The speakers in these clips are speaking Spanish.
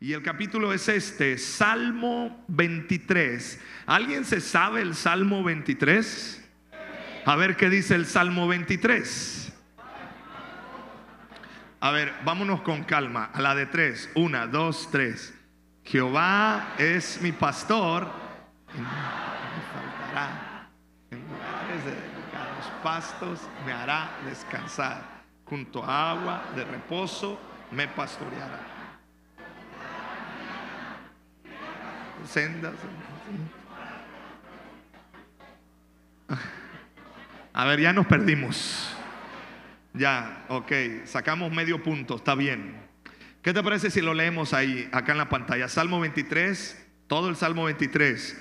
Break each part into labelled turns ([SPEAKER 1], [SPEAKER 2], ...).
[SPEAKER 1] Y el capítulo es este, Salmo 23. ¿Alguien se sabe el Salmo 23? A ver qué dice el Salmo 23. A ver, vámonos con calma. A la de tres. Una, dos, tres. Jehová es mi pastor. Me faltará. En lugares de delicados pastos me hará descansar. Junto a agua de reposo me pastoreará. Sendas. A ver, ya nos perdimos. Ya, ok, sacamos medio punto, está bien. ¿Qué te parece si lo leemos ahí, acá en la pantalla? Salmo 23, todo el Salmo 23.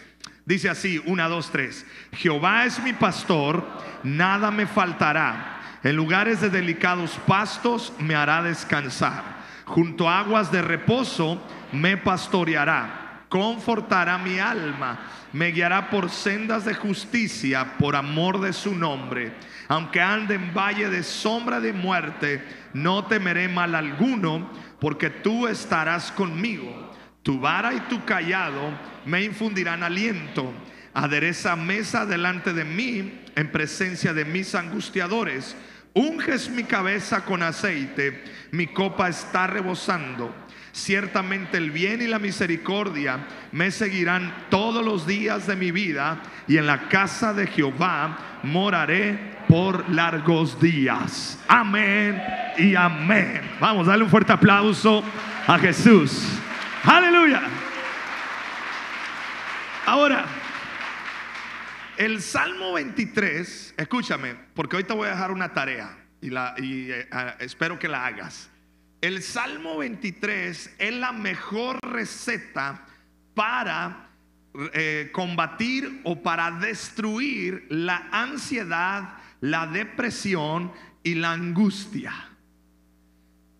[SPEAKER 1] Dice así, 1, 2, 3. Jehová es mi pastor, nada me faltará. En lugares de delicados pastos me hará descansar. Junto a aguas de reposo me pastoreará confortará mi alma, me guiará por sendas de justicia por amor de su nombre. Aunque ande en valle de sombra de muerte, no temeré mal alguno, porque tú estarás conmigo. Tu vara y tu callado me infundirán aliento. Adereza mesa delante de mí en presencia de mis angustiadores. Unges mi cabeza con aceite, mi copa está rebosando. Ciertamente el bien y la misericordia me seguirán todos los días de mi vida y en la casa de Jehová moraré por largos días. Amén y amén. Vamos, darle un fuerte aplauso a Jesús. Aleluya. Ahora, el Salmo 23, escúchame, porque hoy te voy a dejar una tarea y, eh, espero que la hagas. El Salmo 23 es la mejor receta para eh, combatir o para destruir la ansiedad, la depresión y la angustia.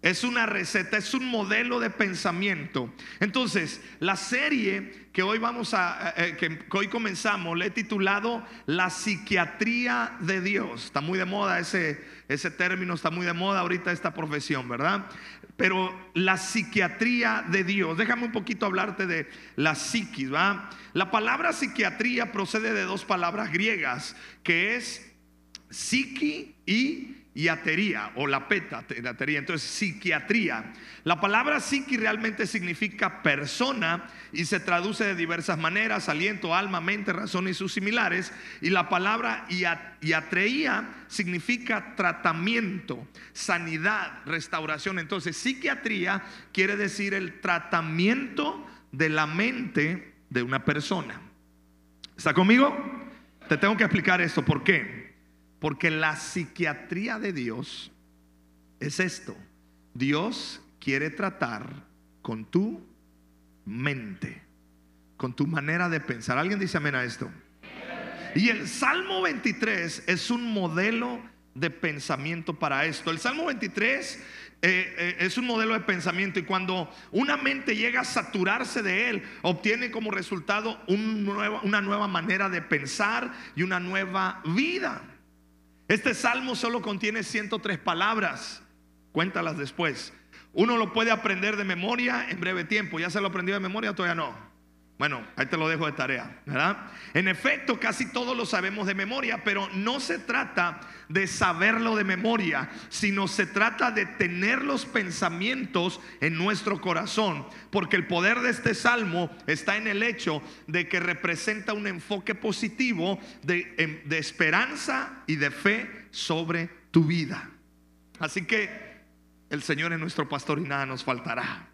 [SPEAKER 1] Es una receta, es un modelo de pensamiento. Entonces, la serie que hoy vamos a, eh, que hoy comenzamos, le he titulado La psiquiatría de Dios. Está muy de moda ese, ese término, está muy de moda ahorita esta profesión, ¿verdad? Pero la psiquiatría de Dios, déjame un poquito hablarte de la psiquis, ¿va? La palabra psiquiatría procede de dos palabras griegas, que es psiqui y y atería o la peta, entonces psiquiatría. La palabra psiqui realmente significa persona y se traduce de diversas maneras, aliento, alma, mente, razón y sus similares. Y la palabra iatreía significa tratamiento, sanidad, restauración. Entonces psiquiatría quiere decir el tratamiento de la mente de una persona. ¿Está conmigo? Te tengo que explicar esto. ¿Por qué? Porque la psiquiatría de Dios es esto. Dios quiere tratar con tu mente, con tu manera de pensar. ¿Alguien dice amén a esto? Y el Salmo 23 es un modelo de pensamiento para esto. El Salmo 23 eh, eh, es un modelo de pensamiento y cuando una mente llega a saturarse de él, obtiene como resultado una nueva manera de pensar y una nueva vida. Este salmo solo contiene 103 palabras. Cuéntalas después. Uno lo puede aprender de memoria en breve tiempo. ¿Ya se lo aprendió de memoria? Todavía no. Bueno, ahí te lo dejo de tarea, ¿verdad? En efecto, casi todos lo sabemos de memoria, pero no se trata de saberlo de memoria, sino se trata de tener los pensamientos en nuestro corazón, porque el poder de este salmo está en el hecho de que representa un enfoque positivo de, em, de esperanza y de fe sobre tu vida. Así que el Señor es nuestro pastor y nada nos faltará.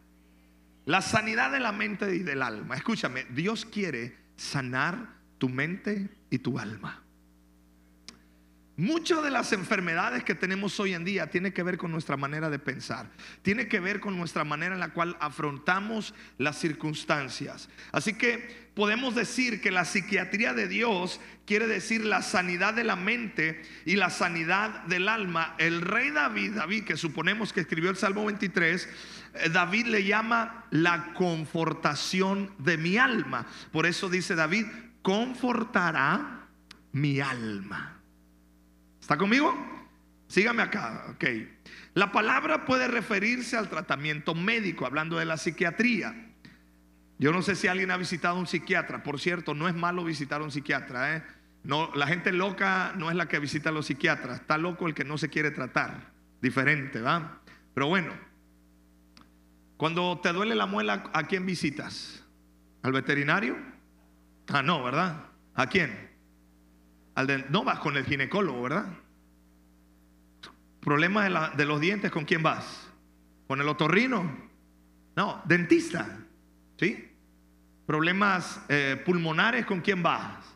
[SPEAKER 1] La sanidad de la mente y del alma. Escúchame, Dios quiere sanar tu mente y tu alma. Muchas de las enfermedades que tenemos hoy en día tiene que ver con nuestra manera de pensar, tiene que ver con nuestra manera en la cual afrontamos las circunstancias. Así que podemos decir que la psiquiatría de Dios quiere decir la sanidad de la mente y la sanidad del alma. El rey David, David que suponemos que escribió el Salmo 23, eh, David le llama la confortación de mi alma. Por eso dice David, confortará mi alma. ¿Está conmigo? Sígame acá, ok. La palabra puede referirse al tratamiento médico, hablando de la psiquiatría. Yo no sé si alguien ha visitado un psiquiatra. Por cierto, no es malo visitar a un psiquiatra. ¿eh? No, la gente loca no es la que visita a los psiquiatras. Está loco el que no se quiere tratar. Diferente, ¿va? Pero bueno, cuando te duele la muela, ¿a quién visitas? ¿Al veterinario? Ah, no, ¿verdad? ¿A quién? No vas con el ginecólogo, ¿verdad? Problema de, los dientes, ¿con quién vas? ¿Con el otorrino? No, dentista. ¿Sí? Problemas eh, pulmonares, ¿con quién vas?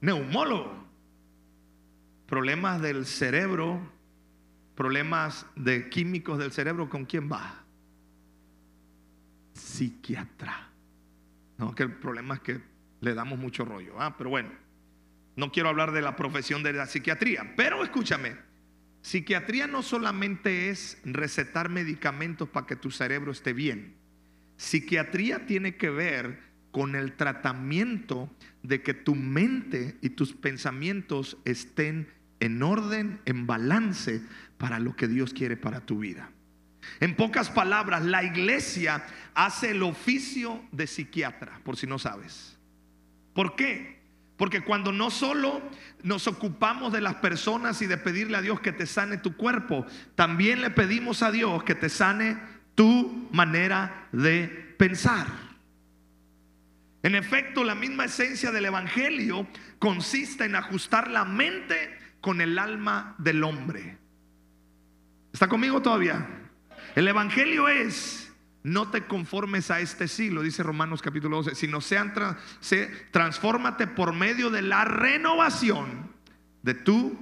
[SPEAKER 1] Neumólogo. Problemas del cerebro, problemas de químicos del cerebro, ¿con quién vas? Psiquiatra. No, que el problema es que le damos mucho rollo. ¿ah? Pero bueno, no quiero hablar de la profesión de la psiquiatría, pero escúchame, psiquiatría no solamente es recetar medicamentos para que tu cerebro esté bien. Psiquiatría tiene que ver con el tratamiento de que tu mente y tus pensamientos estén en orden, en balance para lo que Dios quiere para tu vida. En pocas palabras, la iglesia hace el oficio de psiquiatra, por si no sabes. ¿Por qué? Porque cuando no solo nos ocupamos de las personas y de pedirle a Dios que te sane tu cuerpo, también le pedimos a Dios que te sane tu manera de pensar. En efecto, la misma esencia del Evangelio consiste en ajustar la mente con el alma del hombre. ¿Está conmigo todavía? El Evangelio es, no te conformes a este siglo, dice Romanos capítulo 12, sino sean, se, transfórmate por medio de la renovación de tu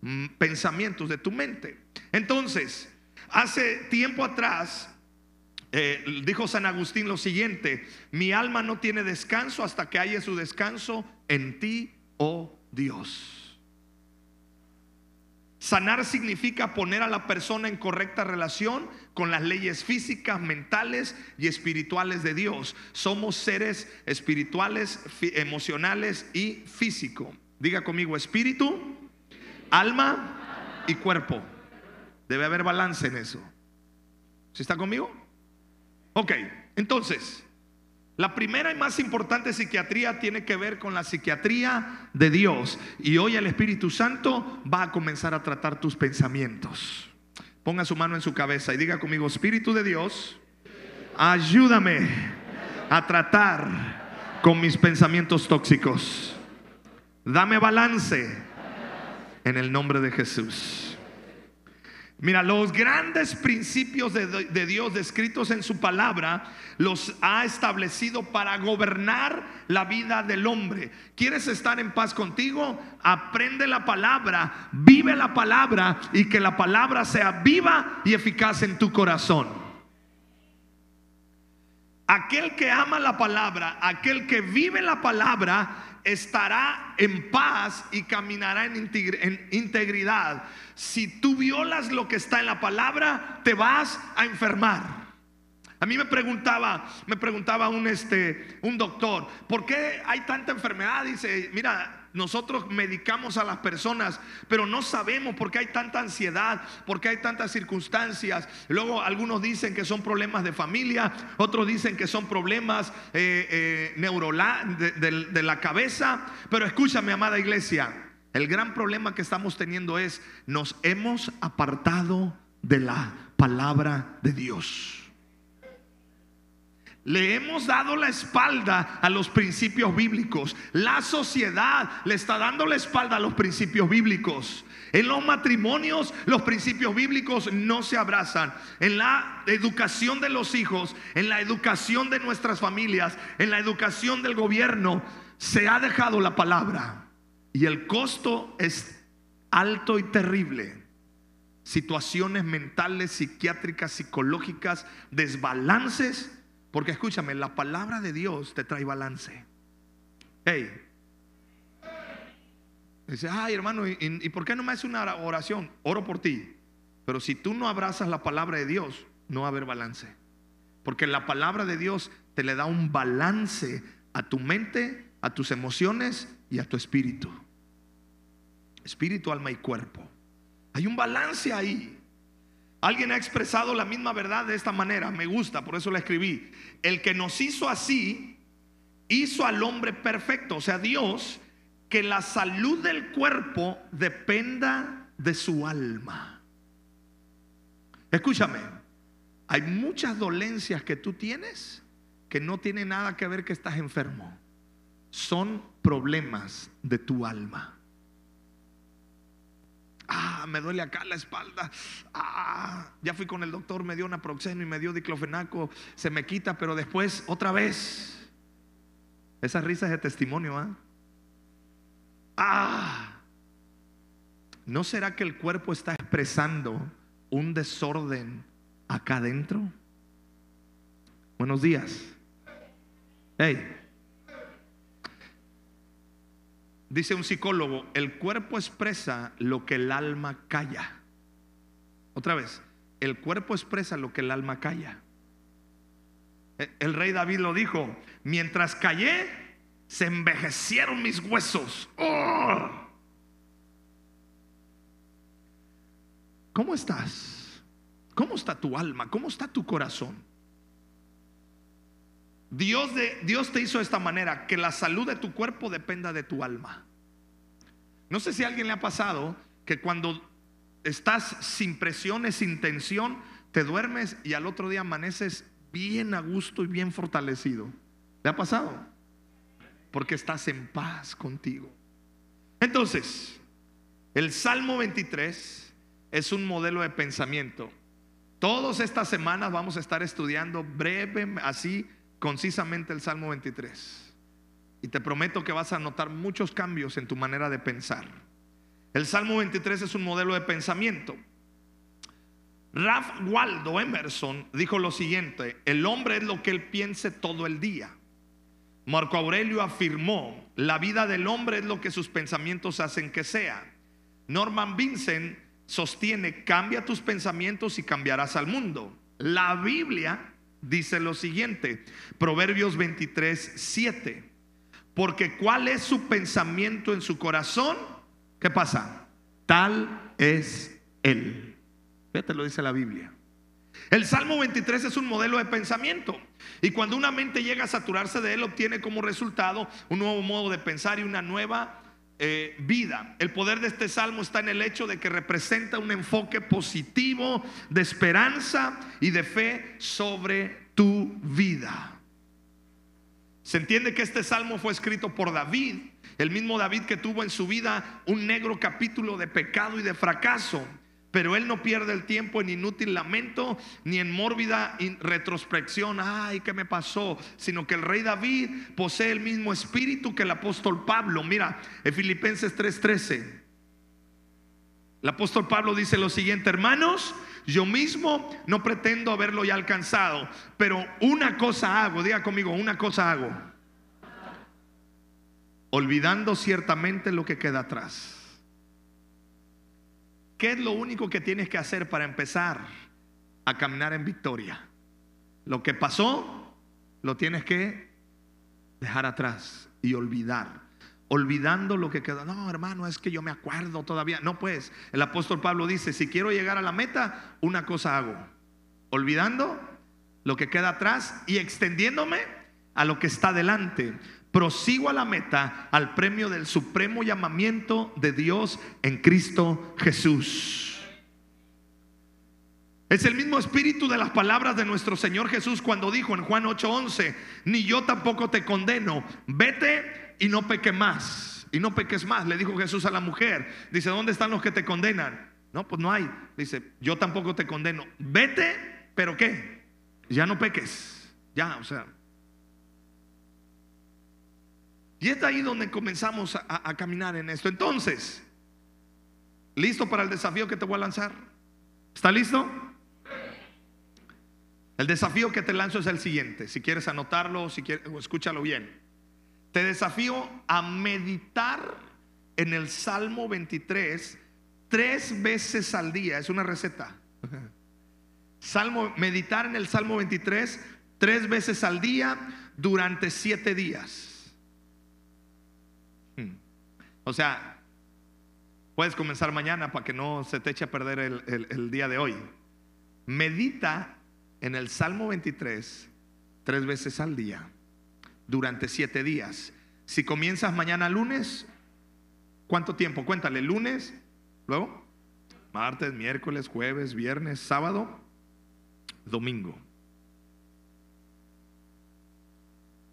[SPEAKER 1] mm, pensamientos, de tu mente. Entonces, hace tiempo atrás, eh, dijo San Agustín lo siguiente, mi alma no tiene descanso hasta que haya su descanso en ti, oh Dios. Sanar significa poner a la persona en correcta relación con las leyes físicas, mentales y espirituales de Dios. Somos seres espirituales, emocionales y físico. Diga conmigo, espíritu, alma y cuerpo. Debe haber balance en eso. ¿Sí está conmigo? Ok, entonces, la primera y más importante psiquiatría tiene que ver con la psiquiatría de Dios. Y hoy el Espíritu Santo va a comenzar a tratar tus pensamientos. Ponga su mano en su cabeza y diga conmigo, Espíritu de Dios, ayúdame a tratar con mis pensamientos tóxicos. Dame balance en el nombre de Jesús. Mira, los grandes principios de, Dios descritos en su palabra los ha establecido para gobernar la vida del hombre. ¿Quieres estar en paz contigo? Aprende la palabra, vive la palabra y que la palabra sea viva y eficaz en tu corazón. Aquel que ama la palabra, aquel que vive la palabra, estará en paz y caminará en integridad. Si tú violas lo que está en la palabra, te vas a enfermar. A mí me preguntaba, me preguntaba un este un doctor, ¿por qué hay tanta enfermedad? Dice, mira, nosotros medicamos a las personas, pero no sabemos por qué hay tanta ansiedad, por qué hay tantas circunstancias. Luego algunos dicen que son problemas de familia, otros dicen que son problemas eh, eh de, de la cabeza. Pero escúchame, amada iglesia, el gran problema que estamos teniendo es, nos hemos apartado de la palabra de Dios. Le hemos dado la espalda a los principios bíblicos. La sociedad le está dando la espalda a los principios bíblicos. En los matrimonios los principios bíblicos no se abrazan. En la educación de los hijos, en la educación de nuestras familias, en la educación del gobierno, se ha dejado la palabra. Y el costo es alto y terrible. Situaciones mentales, psiquiátricas, psicológicas, desbalances porque escúchame, la palabra de Dios te trae balance. Hey. Dice, ay hermano, ¿y, por qué no me hace una oración? Oro por ti. Pero si tú no abrazas la palabra de Dios, no va a haber balance. Porque la palabra de Dios te le da un balance a tu mente, a tus emociones y a tu espíritu. Espíritu, alma y cuerpo. Hay un balance ahí. Alguien ha expresado la misma verdad de esta manera, me gusta, por eso la escribí. El que nos hizo así, hizo al hombre perfecto, o sea, Dios, que la salud del cuerpo dependa de su alma. Escúchame, hay muchas dolencias que tú tienes que no tienen nada que ver que estás enfermo. Son problemas de tu alma. Ah, me duele acá la espalda. Ah, ya fui con el doctor, me dio naproxeno y me dio diclofenaco. Se me quita, pero después otra vez. Esa risa es de testimonio, ¿ah? Ah. ¿No será que el cuerpo está expresando un desorden acá adentro? Buenos días. Hey. Dice un psicólogo, el cuerpo expresa lo que el alma calla. Otra vez, el cuerpo expresa lo que el alma calla. E, el rey David lo dijo, mientras callé, se envejecieron mis huesos. ¡Oh! ¿Cómo estás? ¿Cómo está tu alma? ¿Cómo está tu corazón? Dios, Dios te hizo de esta manera, que la salud de tu cuerpo dependa de tu alma. No sé si a alguien le ha pasado que cuando estás sin presiones, sin tensión, te duermes y al otro día amaneces bien a gusto y bien fortalecido. ¿Le ha pasado? Porque estás en paz contigo. Entonces, el Salmo 23 es un modelo de pensamiento. Todas estas semanas vamos a estar estudiando breve, así concisamente el Salmo 23. Y te prometo que vas a notar muchos cambios en tu manera de pensar. El Salmo 23 es un modelo de pensamiento. Ralph Waldo Emerson dijo lo siguiente, el hombre es lo que él piense todo el día. Marco Aurelio afirmó, la vida del hombre es lo que sus pensamientos hacen que sea. Norman Vincent sostiene, cambia tus pensamientos y cambiarás al mundo. La Biblia dice lo siguiente, Proverbios 23, 7. Porque cuál es su pensamiento en su corazón, ¿qué pasa? Tal es él. Fíjate, lo dice la Biblia. El Salmo 23 es un modelo de pensamiento. Y cuando una mente llega a saturarse de él, obtiene como resultado un nuevo modo de pensar y una nueva eh, vida. El poder de este salmo está en el hecho de que representa un enfoque positivo de esperanza y de fe sobre tu vida. Se entiende que este salmo fue escrito por David, el mismo David que tuvo en su vida un negro capítulo de pecado y de fracaso. Pero él no pierde el tiempo en inútil lamento ni en mórbida retrospección, ay, ¿qué me pasó? Sino que el rey David posee el mismo espíritu que el apóstol Pablo. Mira, en Filipenses 3:13. El apóstol Pablo dice lo siguiente, hermanos, yo mismo no pretendo haberlo ya alcanzado, pero una cosa hago, diga conmigo, una cosa hago. Olvidando ciertamente lo que queda atrás. ¿Qué es lo único que tienes que hacer para empezar a caminar en victoria? Lo que pasó, lo tienes que dejar atrás y olvidar olvidando lo que quedó. No, hermano, es que yo me acuerdo todavía. No, pues, el apóstol Pablo dice, si quiero llegar a la meta, una cosa hago. Olvidando lo que queda atrás y extendiéndome a lo que está delante. Prosigo a la meta, al premio del supremo llamamiento de Dios en Cristo Jesús. Es el mismo espíritu de las palabras de nuestro Señor Jesús cuando dijo en Juan 8:11, ni yo tampoco te condeno, vete y no peque más. Y no peques más, le dijo Jesús a la mujer. Dice, ¿dónde están los que te condenan? No, pues no hay. Dice, yo tampoco te condeno. Vete, pero ¿qué? Ya no peques. Ya, o sea. Y es ahí donde comenzamos a, a caminar en esto. Entonces, ¿listo para el desafío que te voy a lanzar? ¿Está listo? El desafío que te lanzo es el siguiente. Si quieres anotarlo, si quieres, escúchalo bien. Te desafío a meditar en el Salmo 23 tres veces al día. Es una receta. Salmo, meditar en el Salmo 23 tres veces al día durante siete días. O sea, Puedes comenzar mañana para que no se te eche a perder el día de hoy. Medita en el Salmo 23 tres veces al día durante siete días. Si comienzas mañana lunes, ¿cuánto tiempo? Cuéntale, lunes, luego, martes, miércoles, jueves, viernes, sábado, domingo.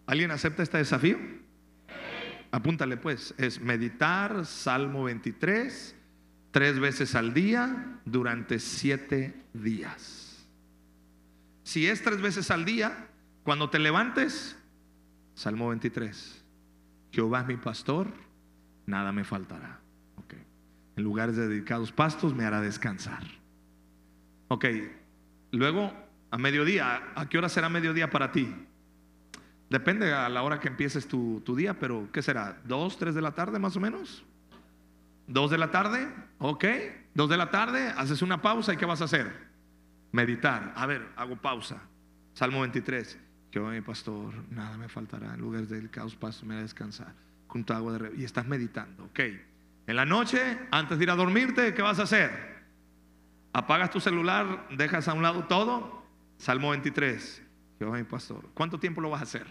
[SPEAKER 1] ¿Alguien acepta este desafío? Apúntale pues, es meditar Salmo 23 tres veces al día durante siete días. Si es tres veces al día, cuando te levantes, Salmo 23, Jehová es mi pastor, nada me faltará. Ok. En lugares de dedicados pastos me hará descansar. Ok, luego a mediodía, ¿a qué hora será mediodía para ti? Depende a la hora que empieces tu, tu día, pero ¿qué será? ¿Dos, tres de la tarde más o menos? ¿Dos de la tarde? Ok. Dos de la tarde, haces una pausa y ¿qué vas a hacer? Meditar. A ver, hago pausa. Salmo 23. Jehová mi pastor, nada me faltará. En lugares delicados pasos me hará descansar. Junto a agua de Y estás meditando. Ok. En la noche, antes de ir a dormirte, ¿qué vas a hacer? Apagas tu celular, dejas a un lado todo. Salmo 23. Jehová mi pastor. ¿Cuánto tiempo lo vas a hacer?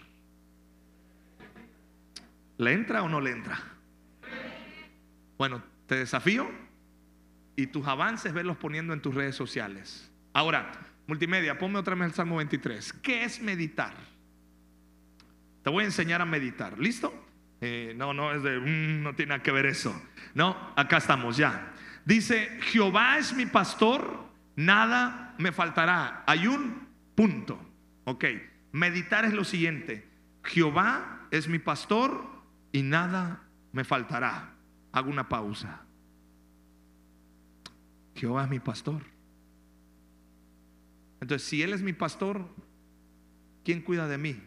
[SPEAKER 1] ¿Le entra o no le entra? Bueno, te desafío y tus avances verlos poniendo en tus redes sociales. Ahora, multimedia, ponme otra vez el Salmo 23. ¿Qué es meditar? Te voy a enseñar a meditar. ¿Listo? Eh, no, no es de, "Mm, no tiene nada que ver eso. No, acá estamos ya. Dice, Jehová es mi pastor, nada me faltará. Hay un punto. Ok, meditar es lo siguiente. Jehová es mi pastor y nada me faltará. Hago una pausa. Jehová es mi pastor. Entonces, si Él es mi pastor, ¿quién cuida de mí?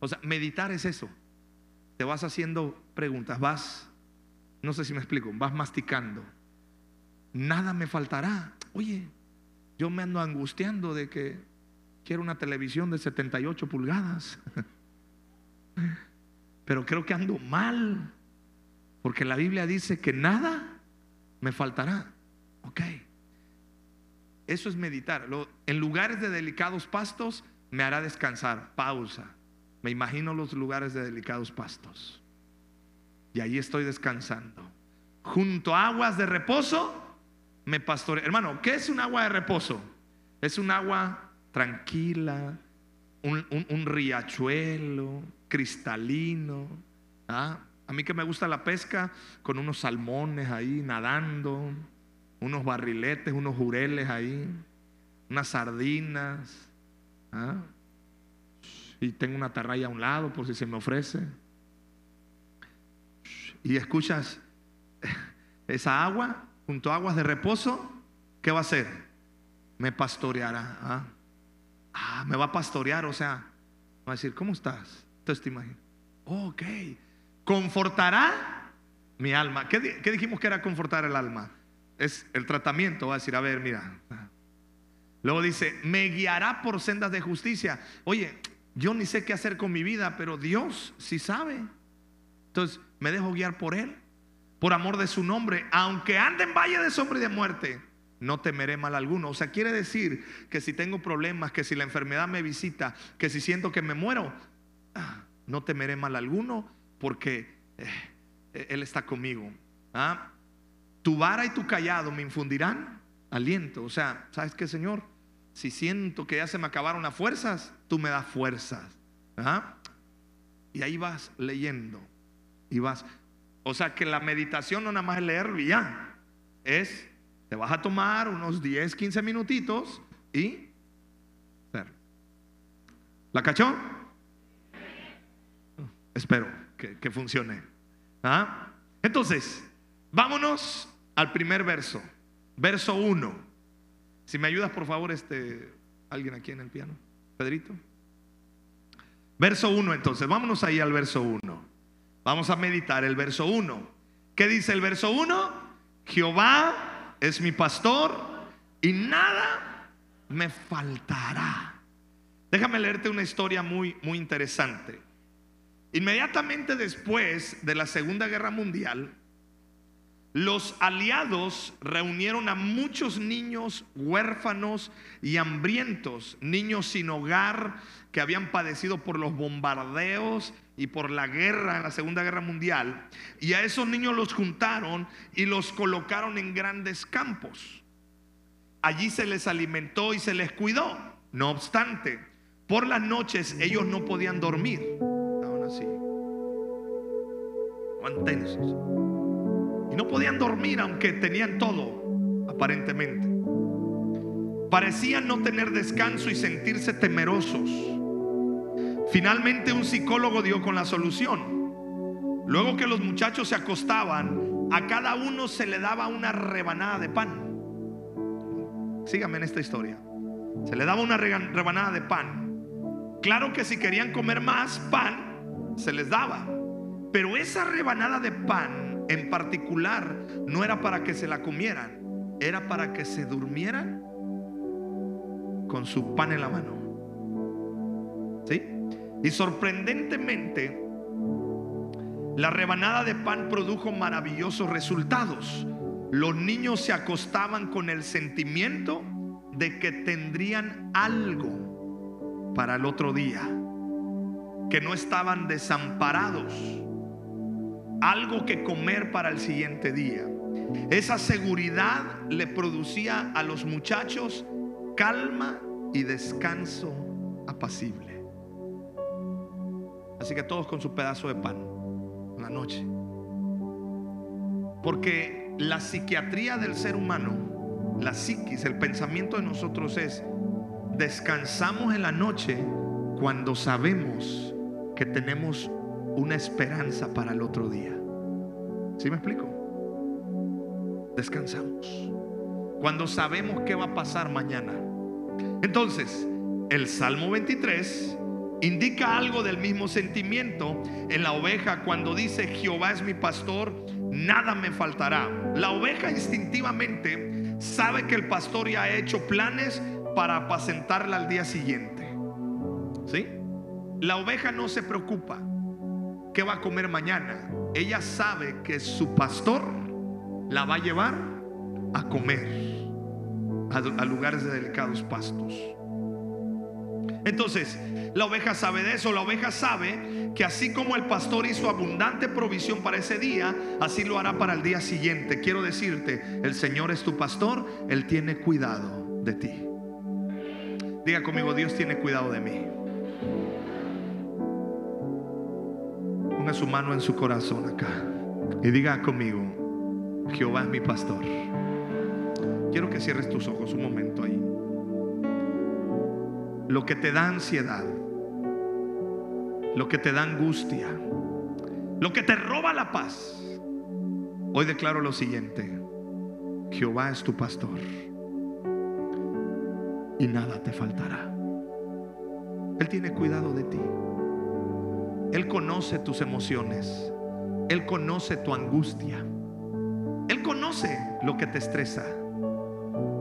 [SPEAKER 1] O sea, meditar es eso. Te vas haciendo preguntas, vas, no sé si me explico, vas masticando. Nada me faltará. Oye, yo me ando angustiando de que quiero una televisión de 78 pulgadas. Pero creo que ando mal. Porque la Biblia dice que nada me faltará. Ok. Eso es meditar. En lugares de delicados pastos me hará descansar. Pausa. Me imagino los lugares de delicados pastos. Y allí estoy descansando. Junto a aguas de reposo me pastorea. Hermano, ¿qué es un agua de reposo? Es un agua tranquila, un, un- riachuelo cristalino. ¿ah? A mí que me gusta la pesca, con unos salmones ahí nadando, unos barriletes, unos jureles ahí, unas sardinas. ¿ah? Y tengo una tarraya a un lado por si se me ofrece. Y escuchas esa agua junto a aguas de reposo, ¿qué va a hacer? Me pastoreará. ¿ah? Ah, me va a pastorear, o sea, va a decir, ¿cómo estás? Entonces te imaginas, ok, confortará mi alma. ¿Qué, qué dijimos que era confortar el alma? Es el tratamiento, va a decir, a ver, mira. ah. Luego dice, me guiará por sendas de justicia. Oye, yo ni sé qué hacer con mi vida, pero Dios sí sabe. Entonces, me dejo guiar por Él, por amor de su nombre, aunque ande en valle de sombra y de muerte, no temeré mal alguno. O sea, quiere decir que si tengo problemas, que si la enfermedad me visita, que si siento que me muero, ah, no temeré mal alguno, porque eh, Él está conmigo. ¿Ah? Tu vara y tu callado me infundirán aliento. O sea, ¿sabes qué, Señor? Si siento que ya se me acabaron las fuerzas, tú me das fuerzas. ¿Ah? Y ahí vas leyendo. Y vas. O sea que la meditación no nada más es leerlo y ya. Es, te vas a tomar unos 10, 15 minutitos y. ¿La cachó? Espero que, que funcione. ¿Ah? Entonces, vámonos al primer verso. Verso 1. Si me ayudas, por favor, este, alguien aquí en el piano. Pedrito. Verso 1, entonces, vámonos ahí al verso 1. Vamos a meditar el verso 1. ¿Qué dice el verso 1? Jehová es mi pastor y nada me faltará. Déjame leerte una historia muy, muy interesante. Inmediatamente después de la Segunda Guerra Mundial, los aliados reunieron a muchos niños huérfanos y hambrientos, niños sin hogar que habían padecido por los bombardeos y por la guerra, la Segunda Guerra Mundial. Y a esos niños los juntaron y los colocaron en grandes campos. Allí se les alimentó y se les cuidó. No obstante, por las noches ellos no podían dormir. Estaban así. Tensos. Y no podían dormir aunque tenían todo, aparentemente. Parecían no tener descanso y sentirse temerosos. Finalmente un psicólogo dio con la solución. Luego que los muchachos se acostaban, a cada uno se le daba una rebanada de pan. Síganme en esta historia. Se le daba una rebanada de pan. Claro que si querían comer más pan, se les daba. Pero esa rebanada de pan en particular no era para que se la comieran, era para que se durmieran con su pan en la mano. ¿Sí? Y sorprendentemente, la rebanada de pan produjo maravillosos resultados. Los niños se acostaban con el sentimiento de que tendrían algo para el otro día, que no estaban desamparados algo que comer para el siguiente día. Esa seguridad le producía a los muchachos calma y descanso apacible. Así que todos con su pedazo de pan en la noche. Porque la psiquiatría del ser humano, la psiquis, el pensamiento de nosotros es, descansamos en la noche cuando sabemos que tenemos una esperanza para el otro día. ¿Sí me explico? Descansamos. Cuando sabemos qué va a pasar mañana. Entonces, el Salmo 23 indica algo del mismo sentimiento en la oveja cuando dice, Jehová es mi pastor, nada me faltará. La oveja instintivamente sabe que el pastor ya ha hecho planes para apacentarla al día siguiente. ¿Sí? La oveja no se preocupa qué va a comer mañana. Ella sabe que su pastor la va a llevar a comer a, lugares de delicados pastos. Entonces, la oveja sabe de eso. La oveja sabe que así como el pastor hizo abundante provisión para ese día, así lo hará para el día siguiente. Quiero decirte, el Señor es tu pastor, Él tiene cuidado de ti. Diga conmigo, Dios tiene cuidado de mí. Ponga su mano en su corazón acá y diga conmigo, Jehová es mi pastor. Quiero que cierres tus ojos un momento ahí. Lo que te da ansiedad, lo que te da angustia, lo que te roba la paz. Hoy declaro lo siguiente, Jehová es tu pastor y nada te faltará. Él tiene cuidado de ti. Él conoce tus emociones. Él conoce tu angustia. Él conoce lo que te estresa.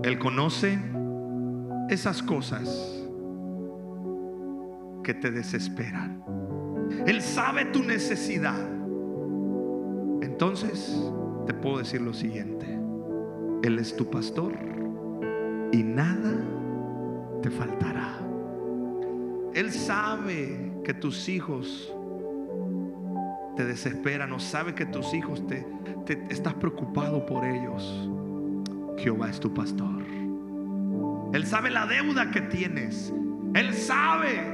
[SPEAKER 1] Él conoce esas cosas que te desesperan. Él sabe tu necesidad. Entonces te puedo decir lo siguiente. Él es tu pastor y nada te faltará. Él sabe que tus hijos te desespera, no sabe que tus hijos te, te estás preocupado por ellos. Jehová es tu pastor. Él sabe la deuda que tienes. Él sabe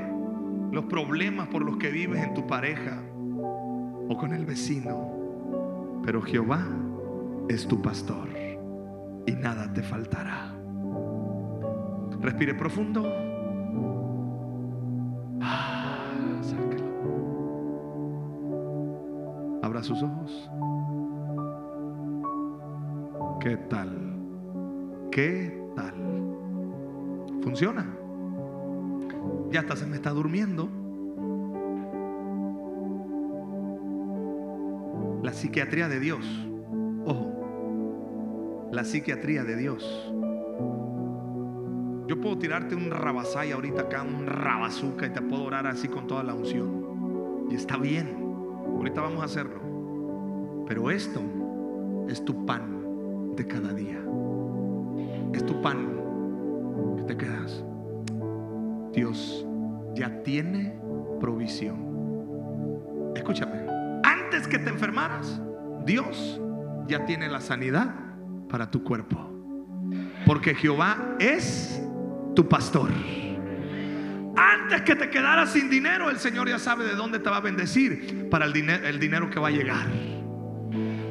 [SPEAKER 1] los problemas por los que vives en tu pareja o con el vecino. Pero Jehová es tu pastor y nada te faltará. Respire profundo. sus ojos. ¿Qué tal? ¿Qué tal? ¿Funciona? Ya hasta se me está durmiendo. La psiquiatría de Dios. Ojo. La psiquiatría de Dios. Yo puedo tirarte un rabasay ahorita acá, un rabazuca y te puedo orar así con toda la unción. Y está bien. Ahorita vamos a hacerlo. Pero esto es tu pan de cada día. Es tu pan que te quedas. Dios ya tiene provisión. Escúchame, antes que te enfermaras, Dios ya tiene la sanidad para tu cuerpo. Porque Jehová es tu pastor. Antes que te quedaras sin dinero, el Señor ya sabe de dónde te va a bendecir para el, dinero, el dinero que va a llegar.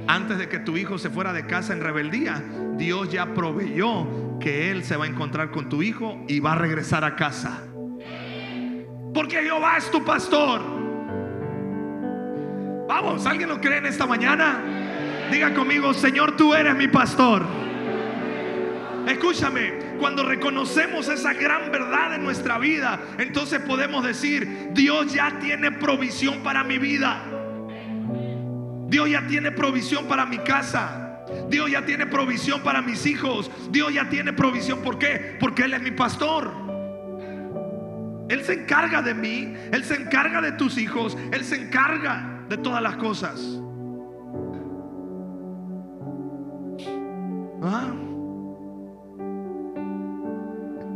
[SPEAKER 1] Antes de que tu hijo se fuera de casa en rebeldía, Dios ya proveyó que Él se va a encontrar con tu hijo y va a regresar a casa. Porque Jehová es tu pastor. Vamos, ¿alguien lo cree en esta mañana? Diga conmigo, Señor, tú eres mi pastor. Escúchame, cuando reconocemos esa gran verdad en nuestra vida, entonces podemos decir, Dios ya tiene provisión para mi vida. Dios ya tiene provisión para mi casa. Dios ya tiene provisión para mis hijos. Dios ya tiene provisión. ¿Por qué? Porque Él es mi pastor. Él se encarga de mí. Él se encarga de tus hijos. Él se encarga de todas las cosas. ¿Ah?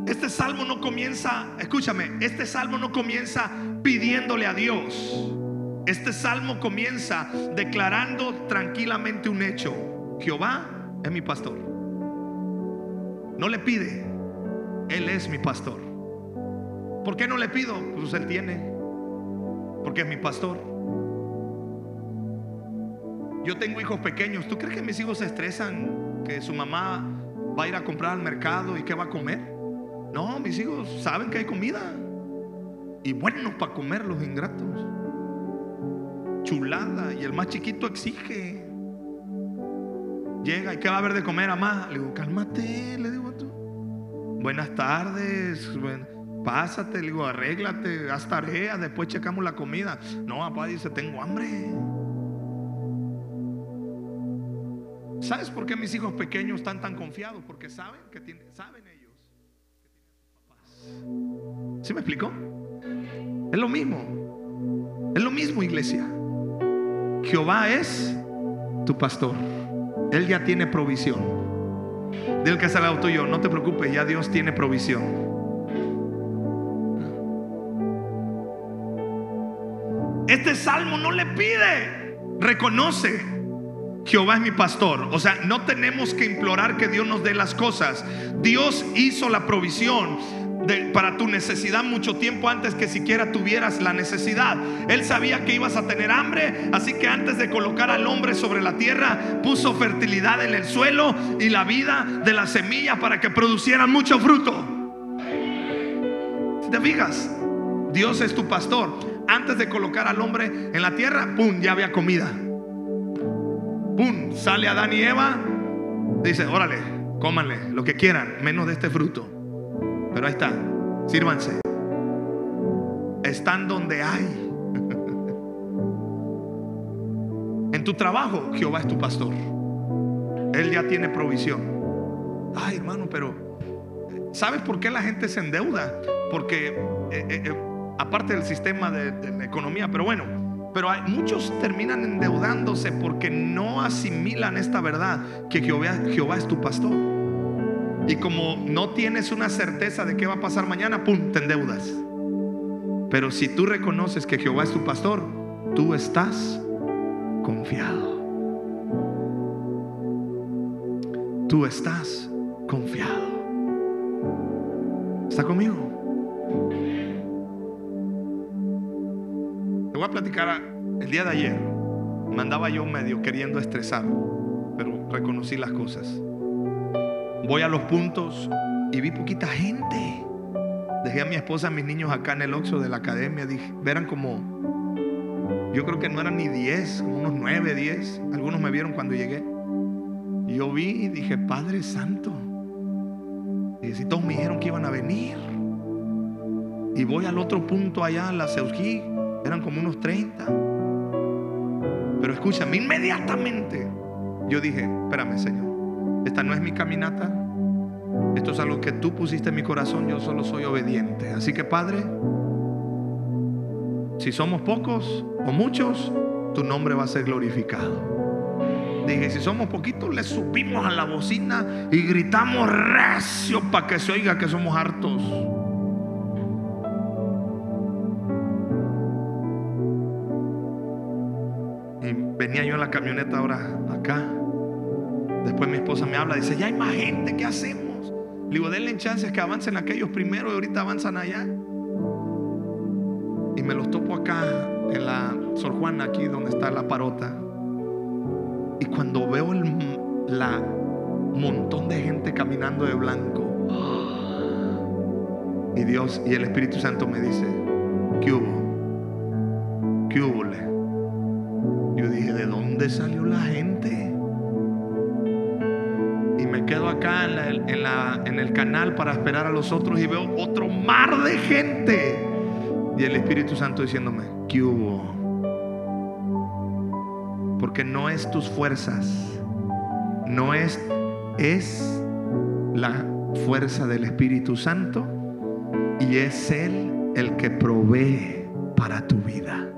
[SPEAKER 1] Este salmo no comienza, escúchame, este salmo no comienza pidiéndole a Dios. Este salmo comienza declarando tranquilamente un hecho. Jehová es mi pastor. No le pide, Él es mi pastor. ¿Por qué no le pido? Pues Él tiene. Porque es mi pastor. Yo tengo hijos pequeños. ¿Tú crees que mis hijos se estresan que su mamá va a ir a comprar al mercado y qué va a comer? No, mis hijos saben que hay comida. Y buenos para comer los ingratos. Chulada. Y el más chiquito exige. Llega y ¿qué va a haber de comer, mamá? Le digo, cálmate, le digo tú. Buenas tardes. Pásate, le digo, arréglate, haz tarea, después checamos la comida. No, papá dice, tengo hambre. ¿Sabes por qué mis hijos pequeños están tan confiados? Porque saben que tienen, saben ellos que tienen papás. ¿Sí me explicó? Es lo mismo. Es lo mismo, iglesia. Jehová es tu pastor. Él ya tiene provisión. Del que al auto yo, no te preocupes, ya Dios tiene provisión. Este salmo no le pide, reconoce Jehová es mi pastor. O sea, no tenemos que implorar que Dios nos dé las cosas. Dios hizo la provisión para tu necesidad mucho tiempo antes que siquiera tuvieras la necesidad. Él sabía que ibas a tener hambre, así que antes de colocar al hombre sobre la tierra, puso fertilidad en el suelo y la vida de la semilla para que producieran mucho fruto. Si te fijas, Dios es tu pastor. Antes de colocar al hombre en la tierra, ¡pum! Ya había comida. ¡Pum! Sale Adán y Eva. Dice, órale, cómanle lo que quieran, menos de este fruto. Pero ahí está, sírvanse. Están donde hay. En tu trabajo, Jehová es tu pastor. Él ya tiene provisión. Ay, hermano, pero ¿sabes por qué la gente se endeuda? Porque, eh, eh, eh, aparte del sistema de, economía, pero bueno, pero hay, muchos terminan endeudándose porque no asimilan esta verdad, que Jehová, Jehová es tu pastor. Y como no tienes una certeza de qué va a pasar mañana, ¡pum!, te endeudas. Pero si tú reconoces que Jehová es tu pastor, tú estás confiado. Tú estás confiado. ¿Está conmigo? Voy a platicar el día de ayer. Me andaba yo medio queriendo estresar, pero reconocí las cosas. Voy a los puntos y vi poquita gente. Dejé a mi esposa, a mis niños acá en el Oxo de la academia. Dije, eran como, yo creo que no eran ni 10, como unos 9, 10. Algunos me vieron cuando llegué. Yo vi y dije, Padre Santo. Y si todos me dijeron que iban a venir. Y voy al otro punto allá, en la Seují eran como unos 30. Pero escúchame, inmediatamente yo dije, espérame Señor, esta no es mi caminata. Esto es algo que tú pusiste en mi corazón, yo solo soy obediente. Así que Padre, si somos pocos o muchos, tu nombre va a ser glorificado. Dije, si somos poquitos, le subimos a la bocina y gritamos recio para que se oiga que somos hartos. Camioneta ahora acá. Después mi esposa me habla, dice, ya hay más gente, ¿qué hacemos? Le digo, denle chances que avancen aquellos primero y ahorita avanzan allá. Y me los topo acá en la Sor Juana, aquí donde está la parota. Y cuando veo el la montón de gente caminando de blanco, y Dios y el Espíritu Santo me dice, ¿qué hubo? ¿Qué hubo? Yo dije, ¿de dónde salió la gente? Y me quedo acá en, la- en la- en el canal para esperar a los otros y veo otro mar de gente. Y el Espíritu Santo diciéndome, ¿qué hubo? Porque no es tus fuerzas, no es, es la fuerza del Espíritu Santo y es Él el que provee para tu vida.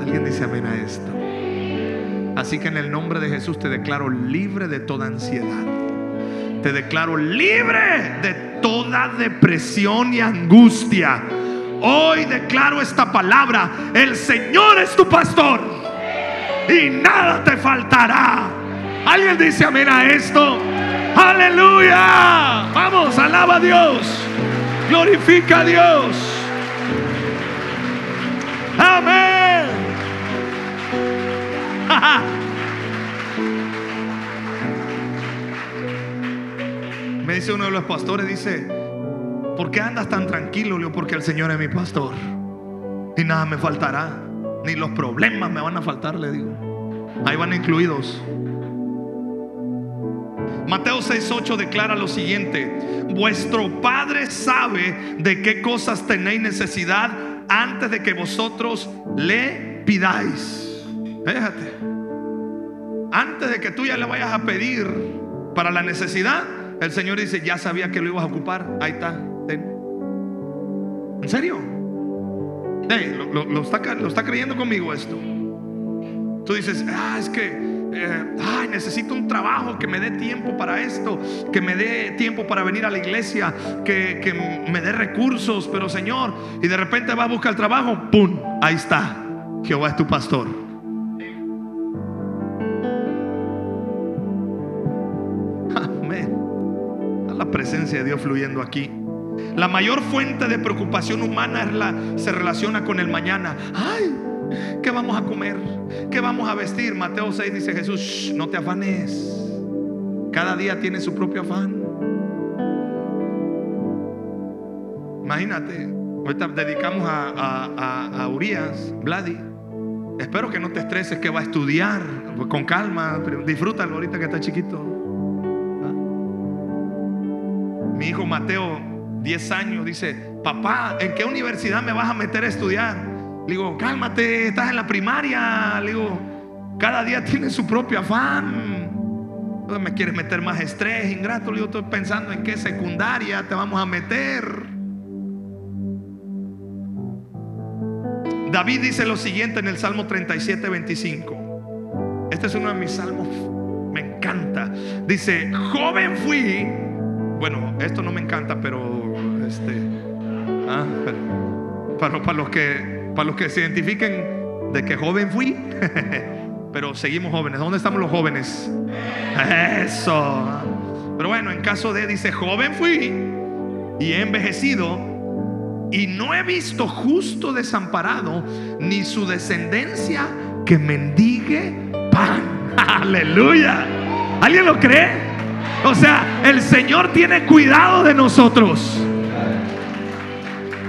[SPEAKER 1] Alguien dice amén a esto. Así que en el nombre de Jesús te declaro libre de toda ansiedad. Te declaro libre de toda depresión y angustia. Hoy declaro esta palabra. El Señor es tu pastor. Y nada te faltará. Alguien dice amén a esto. Aleluya. Vamos, alaba a Dios. Glorifica a Dios. Amén. Me dice uno de los pastores, dice, ¿por qué andas tan tranquilo? Le digo, porque el Señor es mi pastor. Y nada me faltará. Ni los problemas me van a faltar, le digo. Ahí van incluidos. Mateo 6:8 declara lo siguiente: Vuestro Padre sabe de qué cosas tenéis necesidad antes de que vosotros le pidáis. Fíjate, antes de que tú ya le vayas a pedir para la necesidad, el Señor dice: Ya sabía que lo ibas a ocupar. Ahí está. ¿En serio? Lo, está, creyendo conmigo esto. Tú dices, ah, es que, eh, ay, necesito un trabajo que me dé tiempo para esto, que me dé tiempo para venir a la iglesia, que, que me dé recursos, pero Señor, y de repente va a buscar el trabajo, ¡pum! Ahí está, Jehová es tu pastor. Presencia de Dios fluyendo aquí. La mayor fuente de preocupación humana es la, se relaciona con el mañana. Ay, ¿qué vamos a comer? ¿Qué vamos a vestir? Mateo 6 dice Jesús, "Shh, no te afanes. Cada día tiene su propio afán. Imagínate, ahorita dedicamos a, a, a- a Urias, Vladi. Espero que no te estreses, que va a estudiar con calma. Disfrútalo ahorita que está chiquito. Mi hijo Mateo, 10 años, dice, papá, ¿en qué universidad me vas a meter a estudiar? Le digo, cálmate, estás en la primaria. Le digo, cada día tiene su propio afán. Me quieres meter más estrés, ingrato. Le digo, estoy pensando en qué secundaria te vamos a meter. David dice lo siguiente en el Salmo 37, 25. Este es uno de mis salmos, me encanta. Dice, joven fui. Bueno, esto no me encanta, pero este, ah, para los que, para los que se identifiquen de que joven fui, pero seguimos jóvenes. ¿Dónde estamos los jóvenes? Eso. Pero bueno, en caso de, dice, joven fui y he envejecido y no he visto justo desamparado ni su descendencia que mendigue pan. Aleluya. ¿Alguien lo cree? O sea, el Señor tiene cuidado de nosotros.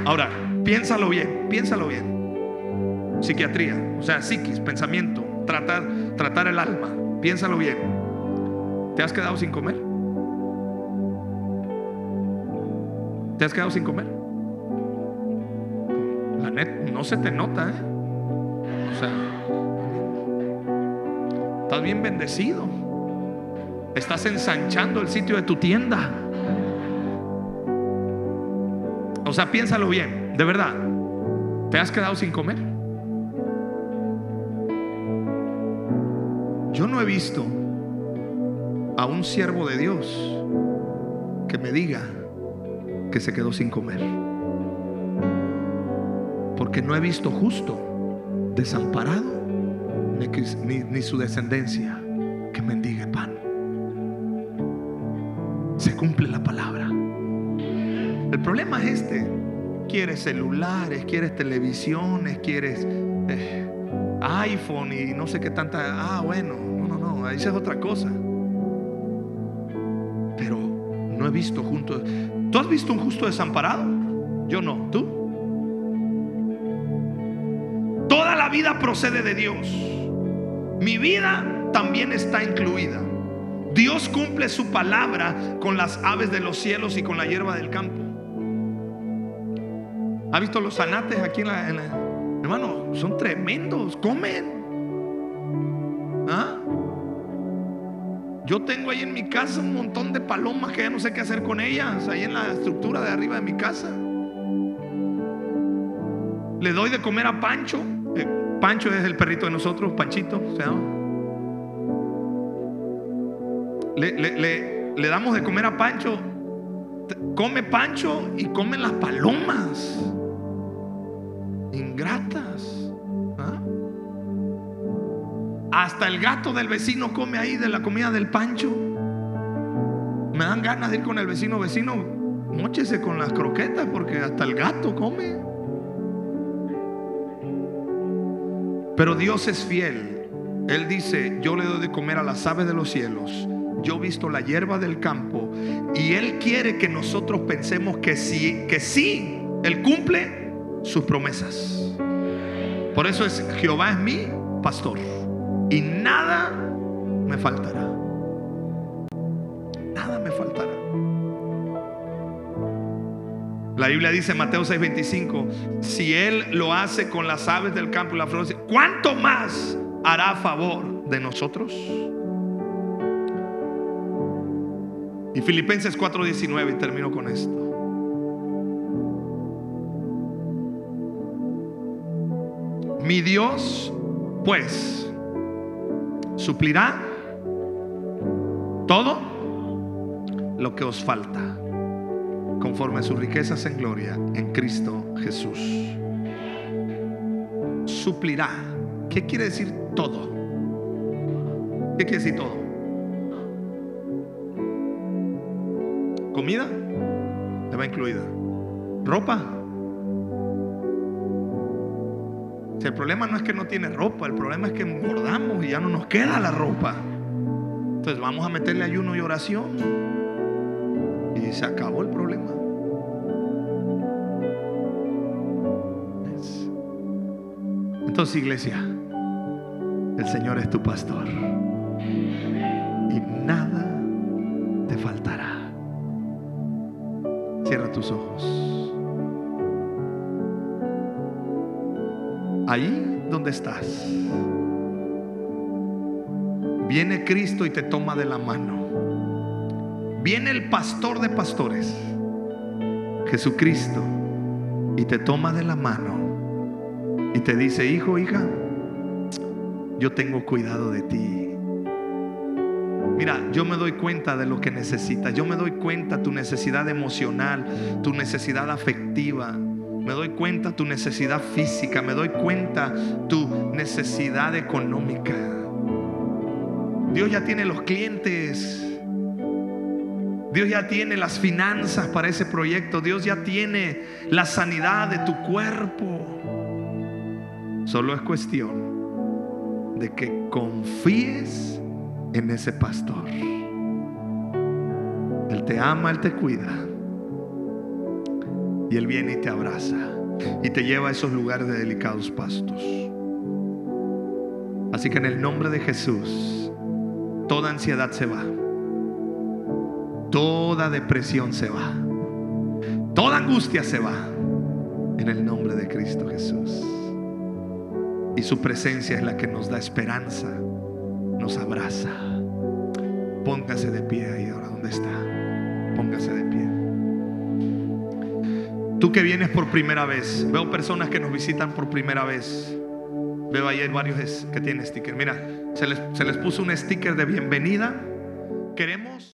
[SPEAKER 1] Ahora, piénsalo bien, piénsalo bien. Psiquiatría, o sea, psiquis, pensamiento, tratar, tratar el alma. Piénsalo bien. ¿Te has quedado sin comer? ¿Te has quedado sin comer? La net no se te nota, ¿eh? O sea, estás bien bendecido. Estás ensanchando el sitio de tu tienda. O sea, piénsalo bien, de verdad. ¿Te has quedado sin comer? yo no he visto a un siervo de Dios que me diga que se quedó sin comer. Porque no he visto justo desamparado ni, su descendencia que mendigue pan. Cumple la palabra. El problema es este. Quieres celulares, quieres televisiones, quieres eh, iPhone y no sé qué tanta. Ah, bueno, no, no, no, ahí es otra cosa. Pero no he visto juntos. ¿Tú has visto un justo desamparado? Yo no, ¿tú? Toda la vida procede de Dios. Mi vida también está incluida. Dios cumple su palabra con las aves de los cielos y con la hierba del campo. ¿Ha visto los zanates aquí en la, Hermano, son tremendos, comen. ¿Ah? Yo tengo ahí en mi casa un montón de palomas que ya no sé qué hacer con ellas, ahí en la estructura de arriba de mi casa. Le doy de comer a Pancho. Eh, Pancho es el perrito de nosotros, Panchito. Le, le, le damos de comer a Pancho. Come Pancho y comen las palomas ingratas. ¿ah? Hasta el gato del vecino come ahí de la comida del pancho. Me dan ganas de ir con el vecino, vecino, mochese con las croquetas porque hasta el gato come. Pero Dios es fiel. Él dice, yo le doy de comer a las aves de los cielos. Yo he visto la hierba del campo y Él quiere que nosotros pensemos que sí, que sí, Él cumple sus promesas. Por eso es Jehová es mi pastor y nada me faltará. Nada me faltará. La Biblia dice en Mateo 6:25, si Él lo hace con las aves del campo y la flor, ¿cuánto más hará favor de nosotros? Y Filipenses 4:19, y termino con esto. Mi Dios, pues, suplirá todo lo que os falta, conforme a sus riquezas en gloria en Cristo Jesús. Suplirá. ¿Qué quiere decir todo? ¿Qué quiere decir todo? ¿Comida? Le va incluida. ¿Ropa? el problema no es que no tiene ropa, el problema es que engordamos y ya no nos queda la ropa. Entonces vamos a meterle ayuno y oración. Y se acabó el problema. Entonces, iglesia, el Señor es tu pastor. Y nada te faltará. Ojos. ahí donde estás, viene Cristo y te toma de la mano. Viene el pastor de pastores, Jesucristo, y te toma de la mano y te dice, hijo, hija, yo tengo cuidado de ti. Mira, yo me doy cuenta de lo que necesitas. Yo me doy cuenta tu necesidad emocional, tu necesidad afectiva me doy cuenta tu necesidad física, me doy cuenta tu necesidad económica. Dios ya tiene los clientes. Dios ya tiene las finanzas para ese proyecto. Dios ya tiene la sanidad de tu cuerpo. Solo es cuestión de que confíes en ese pastor. Él te ama, Él te cuida. Y Él viene y te abraza y te lleva a esos lugares de delicados pastos. Así que en el nombre de Jesús, toda ansiedad se va. Toda depresión se va. Toda angustia se va. En el nombre de Cristo Jesús. Y su presencia es la que nos da esperanza, nos abraza. Póngase de pie ahí ahora donde está. Póngase de pie. Tú que vienes por primera vez, veo personas que nos visitan por primera vez. Veo ahí varios que tienen sticker. Mira, Se les, se les puso un sticker de bienvenida. Queremos...